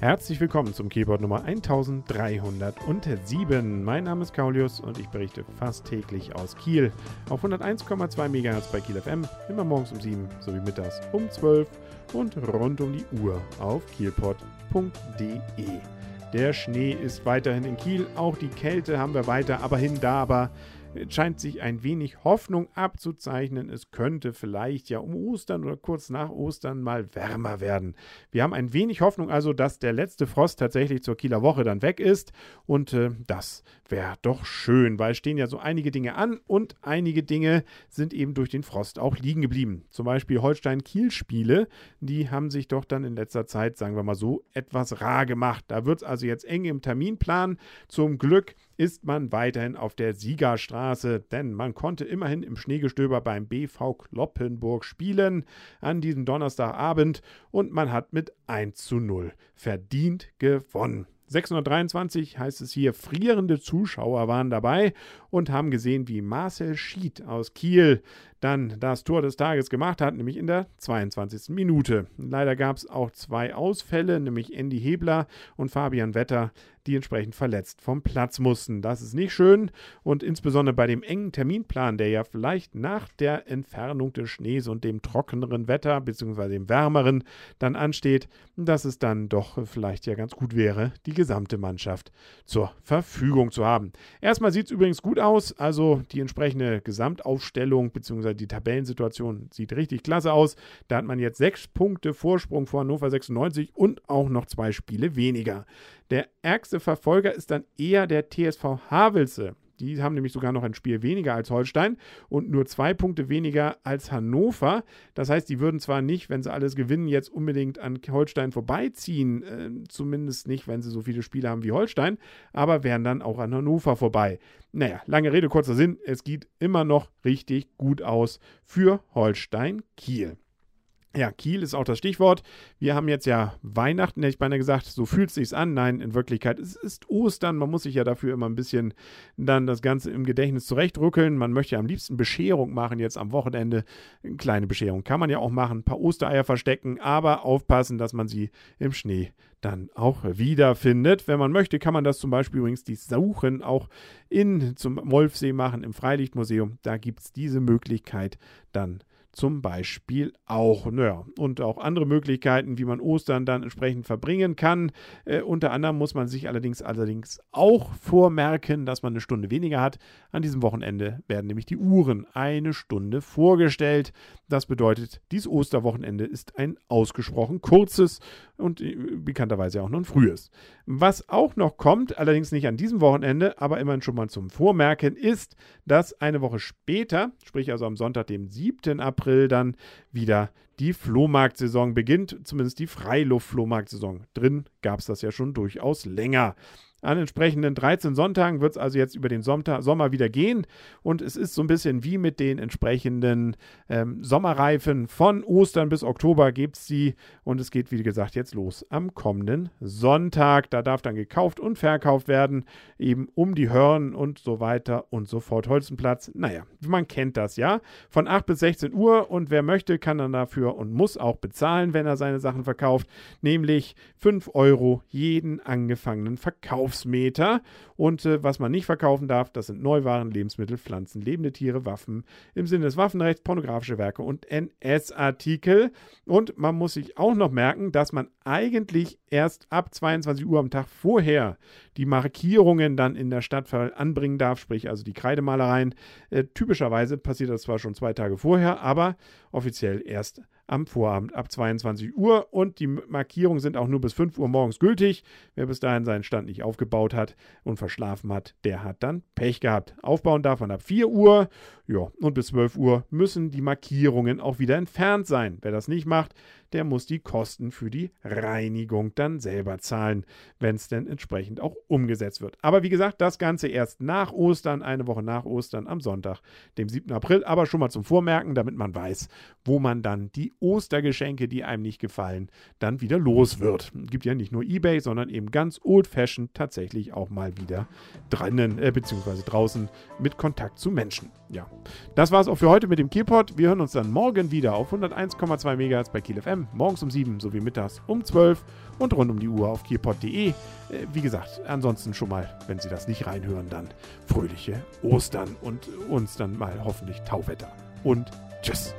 Herzlich willkommen zum Keyboard Nummer 1307. Mein Name ist Kaulius und ich berichte fast täglich aus Kiel auf 101,2 MHz bei Kiel FM, immer morgens um 7 sowie mittags um 12 und rund um die Uhr auf kielpot.de. Der Schnee ist weiterhin in Kiel, auch die Kälte haben wir weiter, aber hin da, aber scheint sich ein wenig Hoffnung abzuzeichnen. Es könnte vielleicht ja um Ostern oder kurz nach Ostern mal wärmer werden. Wir haben ein wenig Hoffnung also, dass der letzte Frost tatsächlich zur Kieler Woche dann weg ist. Und äh, das wäre doch schön, weil stehen ja so einige Dinge an und einige Dinge sind eben durch den Frost auch liegen geblieben. Zum Beispiel Holstein-Kiel-Spiele, die haben sich doch dann in letzter Zeit, sagen wir mal so, etwas rar gemacht. Da wird es also jetzt eng im Terminplan. Zum Glück ist man weiterhin auf der Siegerstraße, denn man konnte immerhin im Schneegestöber beim BV Kloppenburg spielen an diesem Donnerstagabend und man hat mit 1 zu 0 verdient gewonnen. 623 heißt es hier, frierende Zuschauer waren dabei und haben gesehen, wie Marcel Schied aus Kiel dann das Tor des Tages gemacht hat, nämlich in der 22. Minute. Leider gab es auch zwei Ausfälle, nämlich Andy Hebler und Fabian Wetter, die entsprechend verletzt vom Platz mussten. Das ist nicht schön und insbesondere bei dem engen Terminplan, der ja vielleicht nach der Entfernung des Schnees und dem trockeneren Wetter bzw. dem wärmeren dann ansteht, dass es dann doch vielleicht ja ganz gut wäre, die gesamte Mannschaft zur Verfügung zu haben. Erstmal sieht es übrigens gut aus, also die entsprechende Gesamtaufstellung bzw die Tabellensituation sieht richtig klasse aus. Da hat man jetzt sechs Punkte Vorsprung vor Hannover 96 und auch noch zwei Spiele weniger. Der ärgste Verfolger ist dann eher der TSV Havelse. Die haben nämlich sogar noch ein Spiel weniger als Holstein und nur zwei Punkte weniger als Hannover. Das heißt, die würden zwar nicht, wenn sie alles gewinnen, jetzt unbedingt an Holstein vorbeiziehen, äh, zumindest nicht, wenn sie so viele Spiele haben wie Holstein, aber wären dann auch an Hannover vorbei. Naja, lange Rede, kurzer Sinn, es geht immer noch richtig gut aus für Holstein Kiel. Ja, Kiel ist auch das Stichwort. Wir haben jetzt ja Weihnachten, hätte ich beinahe gesagt, so fühlt es sich an. Nein, in Wirklichkeit, es ist Ostern. Man muss sich ja dafür immer ein bisschen dann das Ganze im Gedächtnis zurechtrückeln. Man möchte ja am liebsten Bescherung machen jetzt am Wochenende. Eine kleine Bescherung kann man ja auch machen, ein paar Ostereier verstecken, aber aufpassen, dass man sie im Schnee dann auch wiederfindet. Wenn man möchte, kann man das zum Beispiel übrigens die Suchen auch in zum Wolfsee machen im Freilichtmuseum. Da gibt es diese Möglichkeit dann zum Beispiel auch. Naja, und auch andere Möglichkeiten, wie man Ostern dann entsprechend verbringen kann. Äh, unter anderem muss man sich allerdings, allerdings auch vormerken, dass man eine Stunde weniger hat. An diesem Wochenende werden nämlich die Uhren eine Stunde vorgestellt. Das bedeutet, dieses Osterwochenende ist ein ausgesprochen kurzes und äh, bekannterweise auch noch ein frühes. Was auch noch kommt, allerdings nicht an diesem Wochenende, aber immerhin schon mal zum Vormerken, ist, dass eine Woche später, sprich also am Sonntag, dem 7. April, dann wieder die Flohmarktsaison beginnt, zumindest die Freiluft-Flohmarktsaison. Drin gab es das ja schon durchaus länger. An entsprechenden 13 Sonntagen wird es also jetzt über den Sommer wieder gehen. Und es ist so ein bisschen wie mit den entsprechenden ähm, Sommerreifen. Von Ostern bis Oktober gibt es die. Und es geht, wie gesagt, jetzt los am kommenden Sonntag. Da darf dann gekauft und verkauft werden. Eben um die Hörn und so weiter und so fort. Holzenplatz, naja, man kennt das ja. Von 8 bis 16 Uhr. Und wer möchte, kann dann dafür und muss auch bezahlen, wenn er seine Sachen verkauft. Nämlich 5 Euro jeden angefangenen Verkauf. Verkaufsmeter. Und äh, was man nicht verkaufen darf, das sind Neuwaren, Lebensmittel, Pflanzen, lebende Tiere, Waffen im Sinne des Waffenrechts, pornografische Werke und NS-Artikel. Und man muss sich auch noch merken, dass man eigentlich erst ab 22 Uhr am Tag vorher die Markierungen dann in der Stadt anbringen darf, sprich also die Kreidemalereien. Äh, typischerweise passiert das zwar schon zwei Tage vorher, aber offiziell erst am Vorabend ab 22 Uhr und die Markierungen sind auch nur bis 5 Uhr morgens gültig. Wer bis dahin seinen Stand nicht aufgebaut hat und verschlafen hat, der hat dann Pech gehabt. Aufbauen darf man ab 4 Uhr. Ja, und bis 12 Uhr müssen die Markierungen auch wieder entfernt sein. Wer das nicht macht, der muss die Kosten für die Reinigung dann selber zahlen, wenn es denn entsprechend auch umgesetzt wird. Aber wie gesagt, das Ganze erst nach Ostern, eine Woche nach Ostern am Sonntag, dem 7. April. Aber schon mal zum Vormerken, damit man weiß, wo man dann die Ostergeschenke, die einem nicht gefallen, dann wieder los wird. Gibt ja nicht nur eBay, sondern eben ganz old-fashioned tatsächlich auch mal wieder drinnen, äh, beziehungsweise draußen mit Kontakt zu Menschen. Ja, das war es auch für heute mit dem Kielpot. Wir hören uns dann morgen wieder auf 101,2 MHz bei Kiel FM FM morgens um 7 sowie mittags um 12 und rund um die Uhr auf kielpot.de. Äh, wie gesagt, ansonsten schon mal, wenn Sie das nicht reinhören, dann fröhliche Ostern und uns dann mal hoffentlich Tauwetter. Und tschüss.